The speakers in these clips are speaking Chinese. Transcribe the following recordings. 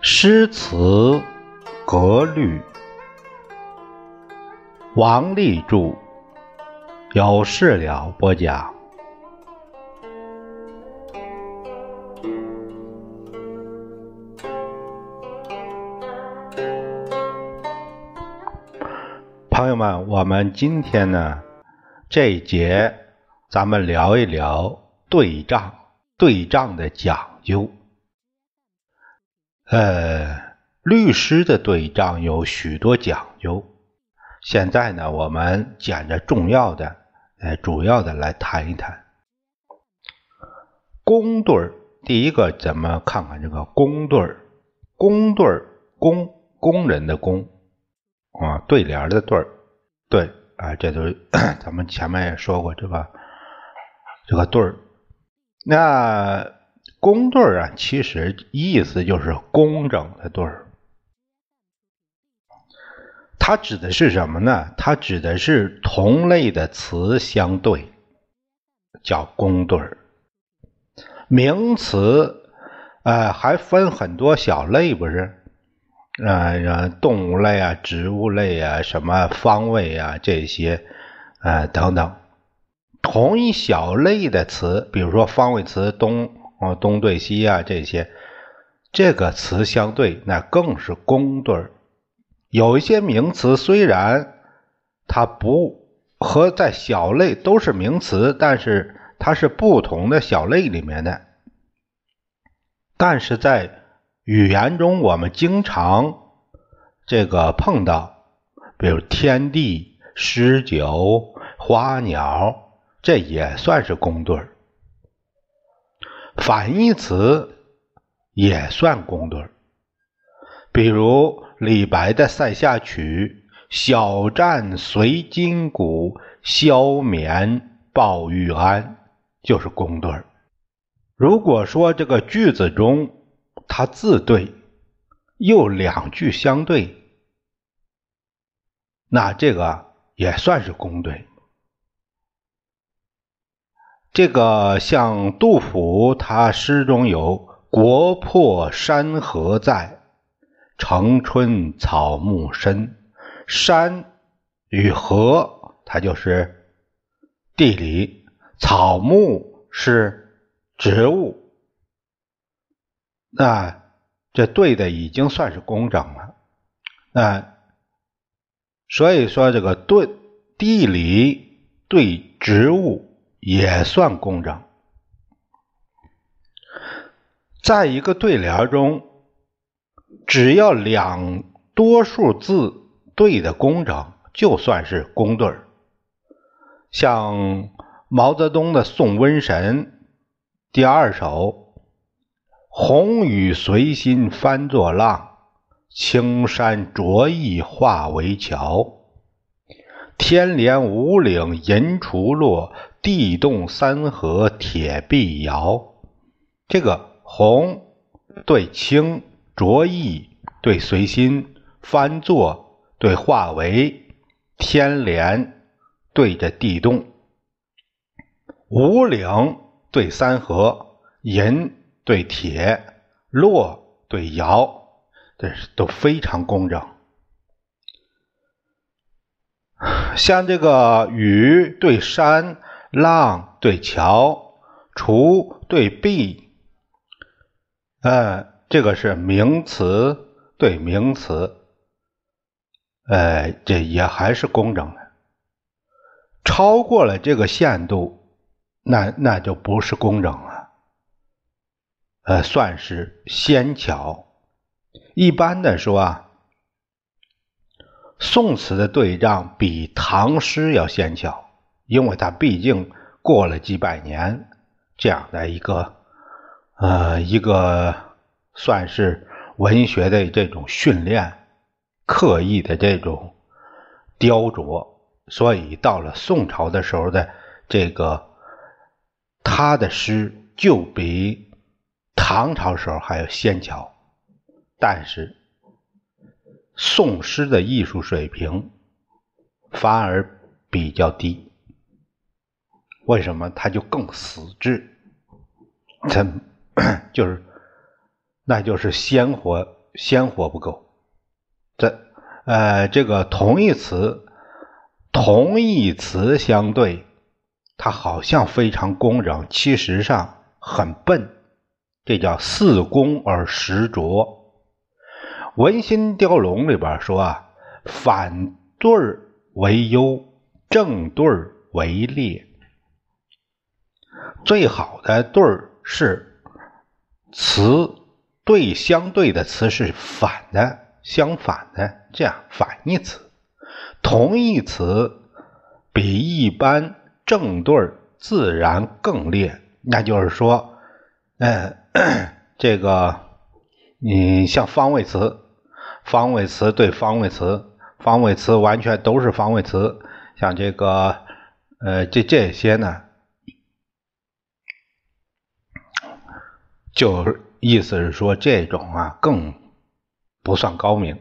诗词格律，王立柱，有事了播讲。我们今天呢这一节，咱们聊一聊对仗，对仗的讲究。呃，律诗的对仗有许多讲究。现在呢，我们捡着重要的、呃，主要的来谈一谈。工对儿，第一个，咱们看看这个工对儿。工对儿，工，工人的工啊，对联的对儿，对啊，这都咱们前面也说过这个这个对儿。那。工对儿啊，其实意思就是工整的对儿。它指的是什么呢？它指的是同类的词相对，叫工对儿。名词，呃，还分很多小类，不是？呃，动物类啊，植物类啊，什么方位啊，这些，呃，等等。同一小类的词，比如说方位词东。哦，东对西啊，这些这个词相对，那更是工对儿。有一些名词虽然它不和在小类都是名词，但是它是不同的小类里面的。但是在语言中，我们经常这个碰到，比如天地、诗酒、花鸟，这也算是工对儿。反义词也算工对儿，比如李白的《塞下曲》：“小战随金鼓，消眠抱玉鞍”，就是工对儿。如果说这个句子中他字对，又两句相对，那这个也算是工对。这个像杜甫，他诗中有“国破山河在，城春草木深”。山与河，它就是地理；草木是植物。那这对的已经算是工整了。那所以说，这个对地理对植物。也算工整。在一个对联中，只要两多数字对的工整，就算是工对。像毛泽东的《送瘟神》第二首：“红雨随心翻作浪，青山着意化为桥。天连五岭银锄落。”地动三河铁臂摇，这个红对青，着意对随心，翻作对化为，天连对着地动，五岭对三河，银对铁，落对摇，这是都非常工整。像这个雨对山。浪对桥，锄对壁，呃，这个是名词对名词，呃，这也还是工整的。超过了这个限度，那那就不是工整了，呃，算是纤巧。一般的说啊，宋词的对仗比唐诗要纤巧。因为它毕竟过了几百年这样的一个呃一个算是文学的这种训练，刻意的这种雕琢，所以到了宋朝的时候的这个他的诗就比唐朝时候还有仙桥，但是宋诗的艺术水平反而。比较低。为什么它就更死滞？它 就是，那就是鲜活鲜活不够。这呃，这个同义词同义词相对，它好像非常工整，其实上很笨。这叫四工而十拙。文心雕龙里边说啊，反对为优，正对为劣。最好的对是词对相对的词是反的，相反的，这样反义词。同义词比一般正对自然更劣，那就是说，嗯，这个你像方位词，方位词对方位词，方位词完全都是方位词，像这个，呃，这这些呢。就意思是说，这种啊更不算高明。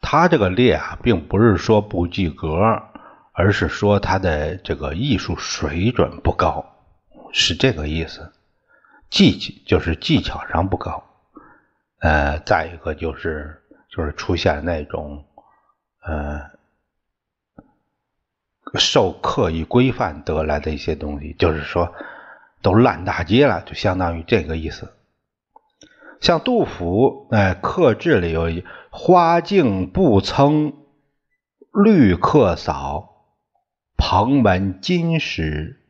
他这个劣啊，并不是说不及格，而是说他的这个艺术水准不高，是这个意思。技就是技巧上不高。呃，再一个就是就是出现那种呃受刻意规范得来的一些东西，就是说。都烂大街了，就相当于这个意思。像杜甫，哎，刻制里有一“花径不曾绿客扫，蓬门今始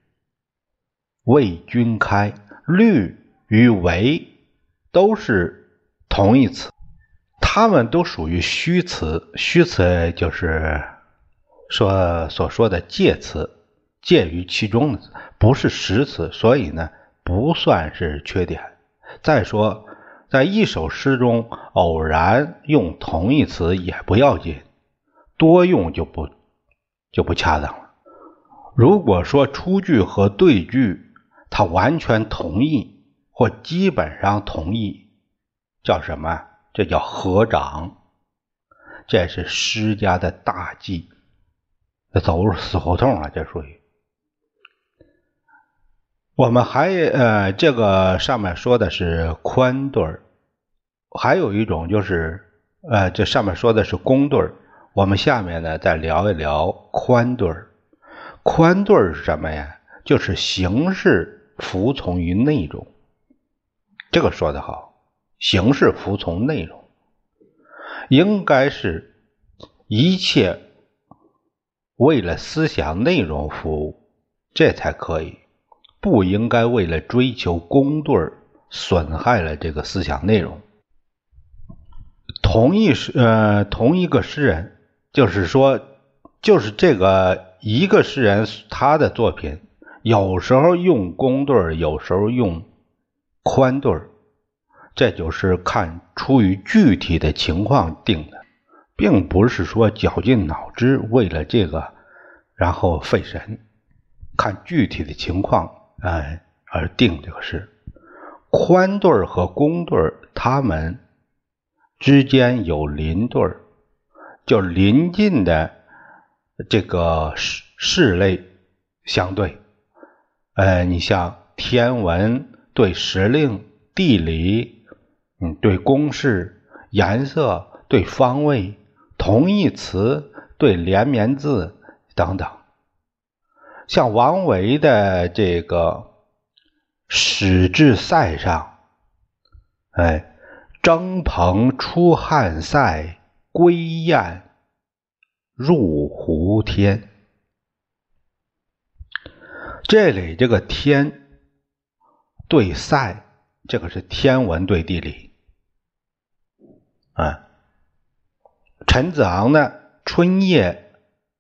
为君开”。律与为都是同义词，它们都属于虚词。虚词就是说所说的介词，介于其中的。不是实词，所以呢不算是缺点。再说，在一首诗中偶然用同义词也不要紧，多用就不就不恰当了。如果说出句和对句他完全同意或基本上同意，叫什么？这叫合掌，这是施家的大忌。走入死胡同了，这属于。我们还呃，这个上面说的是宽对儿，还有一种就是呃，这上面说的是公对儿。我们下面呢再聊一聊宽对儿。宽对儿是什么呀？就是形式服从于内容。这个说的好，形式服从内容，应该是一切为了思想内容服务，这才可以。不应该为了追求工对儿损害了这个思想内容。同一诗呃同一个诗人，就是说就是这个一个诗人他的作品，有时候用工对儿，有时候用宽对儿，这就是看出于具体的情况定的，并不是说绞尽脑汁为了这个然后费神，看具体的情况。哎，而定这个事，宽对儿和工对儿，他们之间有邻对儿，就邻近的这个事事类相对。呃，你像天文对时令，地理嗯对公式，颜色对方位，同义词对连绵字等等。像王维的这个《使至塞上》，哎，征蓬出汉塞，归雁入胡天。这里这个天对塞，这个是天文对地理。啊，陈子昂的《春夜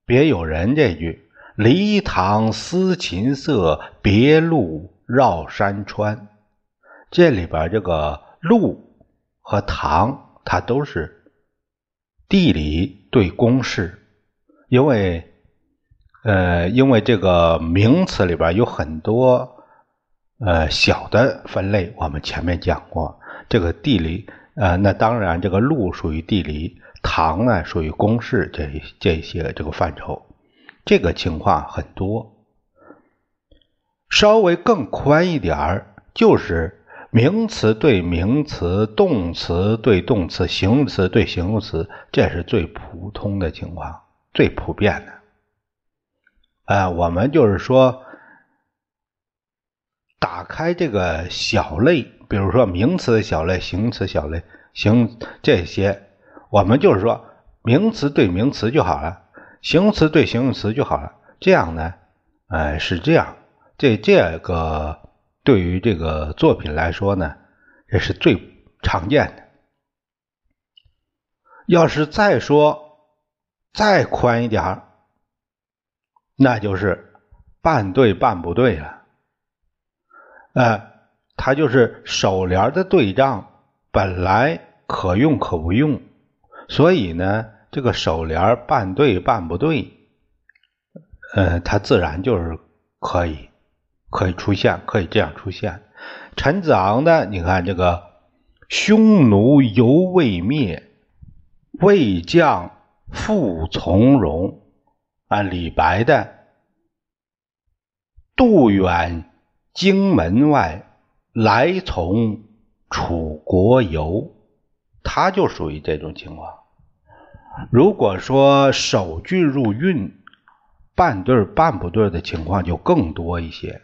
别有人》这句。离塘思琴瑟，别路绕山川。这里边这个路和塘，它都是地理对公式，因为呃，因为这个名词里边有很多呃小的分类，我们前面讲过。这个地理呃，那当然这个路属于地理，塘呢属于公式这这些这个范畴。这个情况很多。稍微更宽一点儿，就是名词对名词，动词对动词，形容词对形容词，这是最普通的情况，最普遍的。哎，我们就是说，打开这个小类，比如说名词小类、形容词小类、形这些，我们就是说名词对名词就好了，形容词对形容词就好了。这样呢，哎，是这样。这这个对于这个作品来说呢，这是最常见的。要是再说再宽一点儿。那就是半对半不对了，呃，它就是首联的对仗本来可用可不用，所以呢，这个首联半对半不对，呃，它自然就是可以可以出现，可以这样出现。陈子昂的，你看这个匈奴犹未灭，魏将复从容。啊，李白的“渡远荆门外，来从楚国游”，他就属于这种情况。如果说首句入韵，半对半不对的情况就更多一些。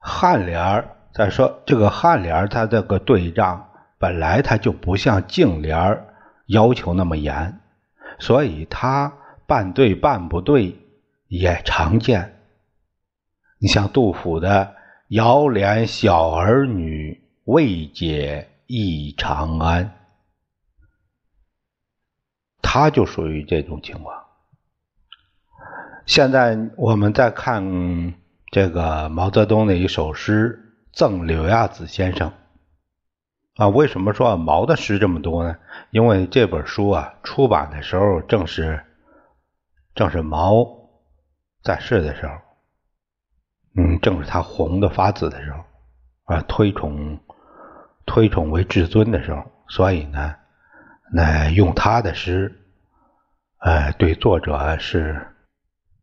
颔联儿，再说这个颔联儿，它这个对仗本来它就不像颈联儿要求那么严，所以它。半对半不对也常见。你像杜甫的“遥怜小儿女，未解忆长安”，他就属于这种情况。现在我们再看这个毛泽东的一首诗《赠柳亚子先生》啊，为什么说毛的诗这么多呢？因为这本书啊出版的时候正是。正是毛在世的时候，嗯，正是他红的发紫的时候，啊，推崇推崇为至尊的时候，所以呢，那用他的诗，呃，对作者是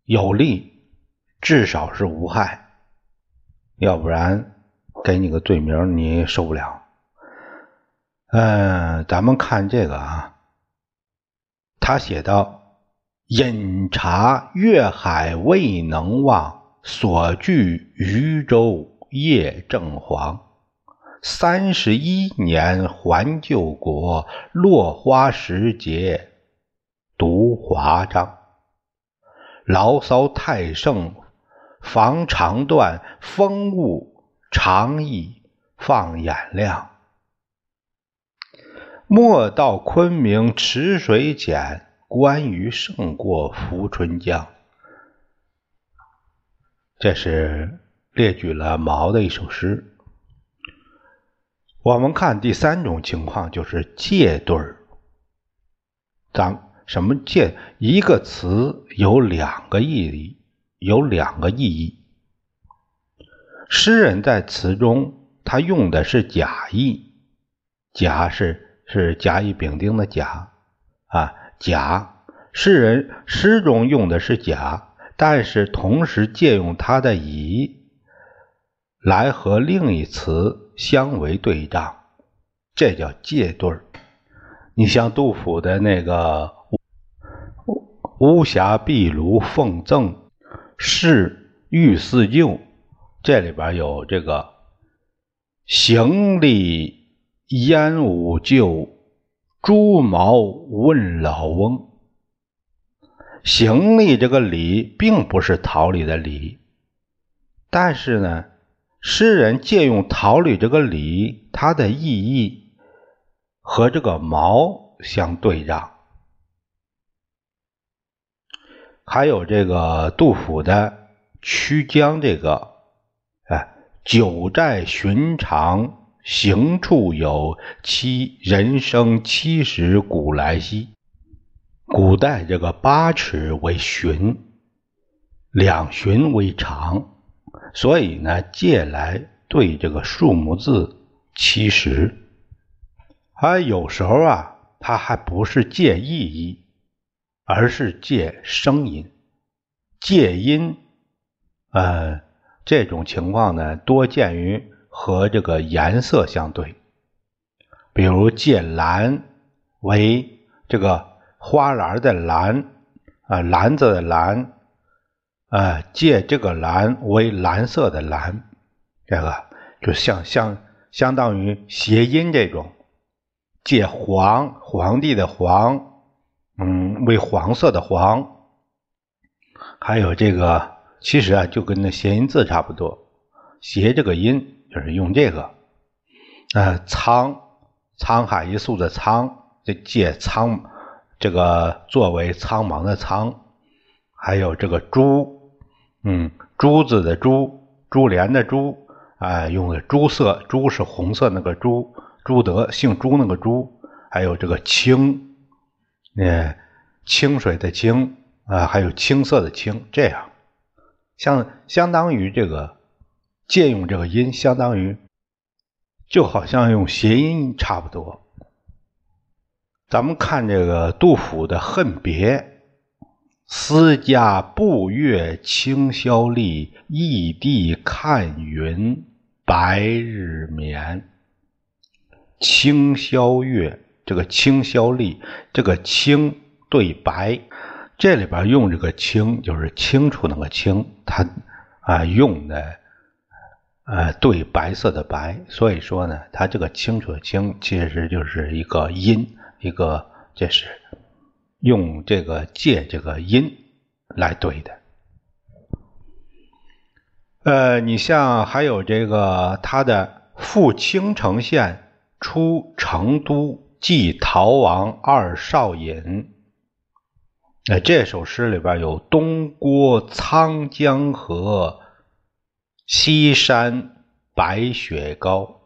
有利，至少是无害，要不然给你个罪名你受不了。嗯，咱们看这个啊，他写到。饮茶月海未能忘，所居渝州夜正黄。三十一年还旧国，落花时节读华章。牢骚太盛防肠断，风物长宜放眼量。莫道昆明池水浅。关羽胜过涪春江，这是列举了毛的一首诗。我们看第三种情况，就是借对儿。咱什么借？一个词有两个意义，有两个意义。诗人在词中，他用的是甲意，甲是是甲乙丙丁的甲啊。甲，诗人诗中用的是甲，但是同时借用他的乙来和另一词相为对仗，这叫借对儿。你像杜甫的那个“巫峡壁炉奉赠，是玉似旧”，这里边有这个“行李烟雾旧”。朱毛问老翁：“行李这个礼并不是桃李的礼，但是呢，诗人借用桃李这个礼，它的意义和这个毛相对仗。还有这个杜甫的《曲江》这个，哎，九寨寻常。”行处有七人生七十古来稀，古代这个八尺为寻，两寻为长，所以呢借来对这个数目字七十。而有时候啊，它还不是借意义，而是借声音，借音，呃，这种情况呢，多见于和这个颜色相对，比如借蓝为这个花篮的蓝，啊，篮子的篮，啊，借这个蓝为蓝色的蓝，这个就像相相当于谐音这种，借黄皇帝的黄，嗯，为黄色的黄。还有这个，其实啊，就跟那谐音字差不多，谐这个音就是用这个。呃，沧，沧海一粟的沧，这借苍，这个作为苍茫的苍。还有这个朱，嗯，珠子的珠，珠帘的珠，啊，用的朱色，朱是红色那个朱，朱德姓朱那个朱。还有这个清，呃，清水的清。啊，还有青色的青，这样，相相当于这个借用这个音，相当于就好像用谐音差不多。咱们看这个杜甫的《恨别》：“思家步月清宵立，异地看云白日眠。”清宵月，这个清宵立，这个清对白。这里边用这个“清”，就是清楚那个“清”，它啊用的呃对白色的“白”，所以说呢，它这个“清楚”的“清”其实就是一个音，一个这是用这个借这个音来对的。呃，你像还有这个他的“赴青城县，出成都，祭逃亡二少尹”。那这首诗里边有“东郭沧江河，西山白雪高”。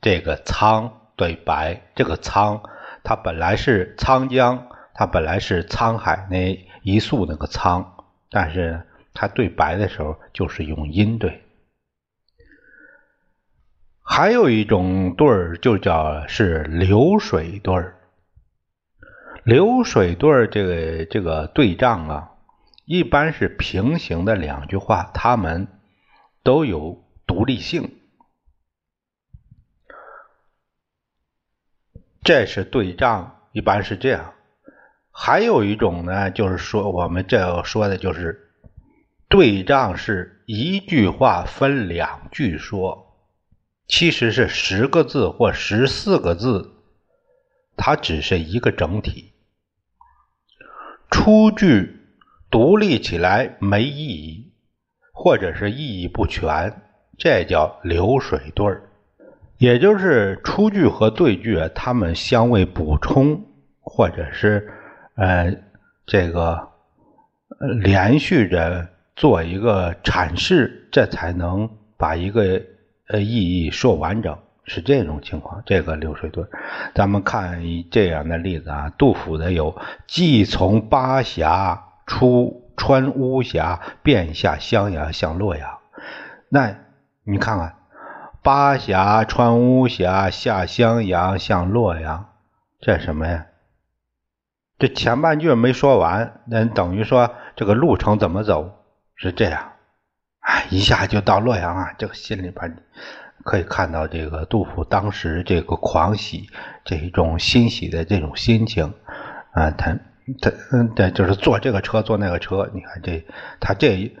这个“沧”对白，这个“沧”它本来是沧江，它本来是沧海那一粟那个“沧”，但是它对白的时候就是用音对。还有一种对儿就叫是流水对儿。流水对儿这个这个对仗啊，一般是平行的两句话，它们都有独立性。这是对仗，一般是这样。还有一种呢，就是说我们这要说的就是对仗是一句话分两句说，其实是十个字或十四个字，它只是一个整体。出句独立起来没意义，或者是意义不全，这叫流水对儿。也就是出句和对句它们相位补充，或者是呃这个连续着做一个阐释，这才能把一个呃意义说完整。是这种情况，这个流水对咱们看这样的例子啊，杜甫的有“既从巴峡出穿巫峡，便下襄阳向洛阳”。那你看看，巴峡穿巫峡，下襄阳向洛阳，这什么呀？这前半句没说完，那等于说这个路程怎么走？是这样，哎，一下就到洛阳啊，这个心里边。可以看到这个杜甫当时这个狂喜，这一种欣喜的这种心情，啊，他他嗯，对，就是坐这个车，坐那个车。你看这他这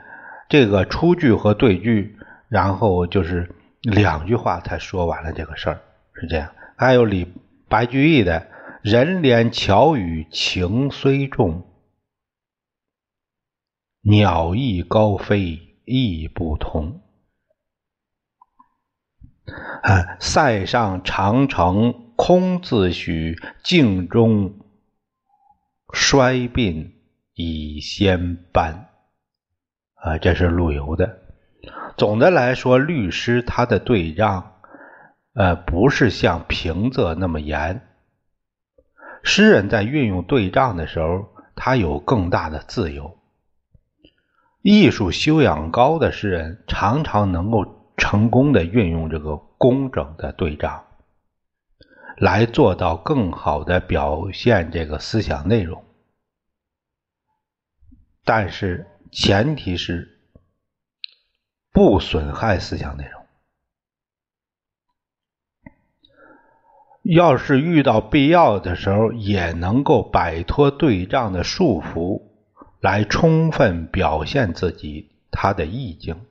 这个出句和对句，然后就是两句话才说完了这个事儿，是这样。还有李白居易的“人怜巧语情虽重，鸟翼高飞意不同”。啊！塞上长城空自许，镜中衰鬓已先斑。啊，这是陆游的。总的来说，律诗它的对仗，呃，不是像平仄那么严。诗人在运用对仗的时候，他有更大的自由。艺术修养高的诗人，常常能够。成功的运用这个工整的对仗，来做到更好的表现这个思想内容。但是前提是不损害思想内容。要是遇到必要的时候，也能够摆脱对仗的束缚，来充分表现自己他的意境。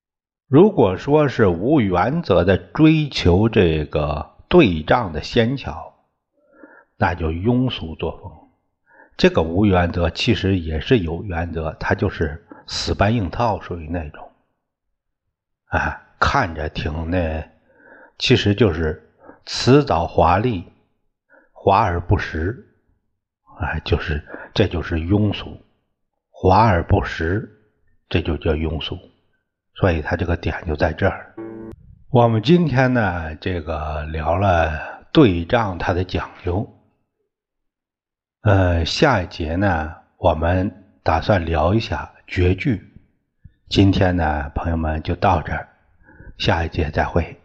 如果说是无原则的追求这个对仗的仙巧，那就庸俗作风。这个无原则其实也是有原则，它就是死搬硬套，属于那种。啊，看着挺那，其实就是。辞藻华丽，华而不实，哎，就是这就是庸俗，华而不实，这就叫庸俗。所以他这个点就在这儿。我们今天呢，这个聊了对仗它的讲究，呃，下一节呢，我们打算聊一下绝句。今天呢，朋友们就到这儿，下一节再会。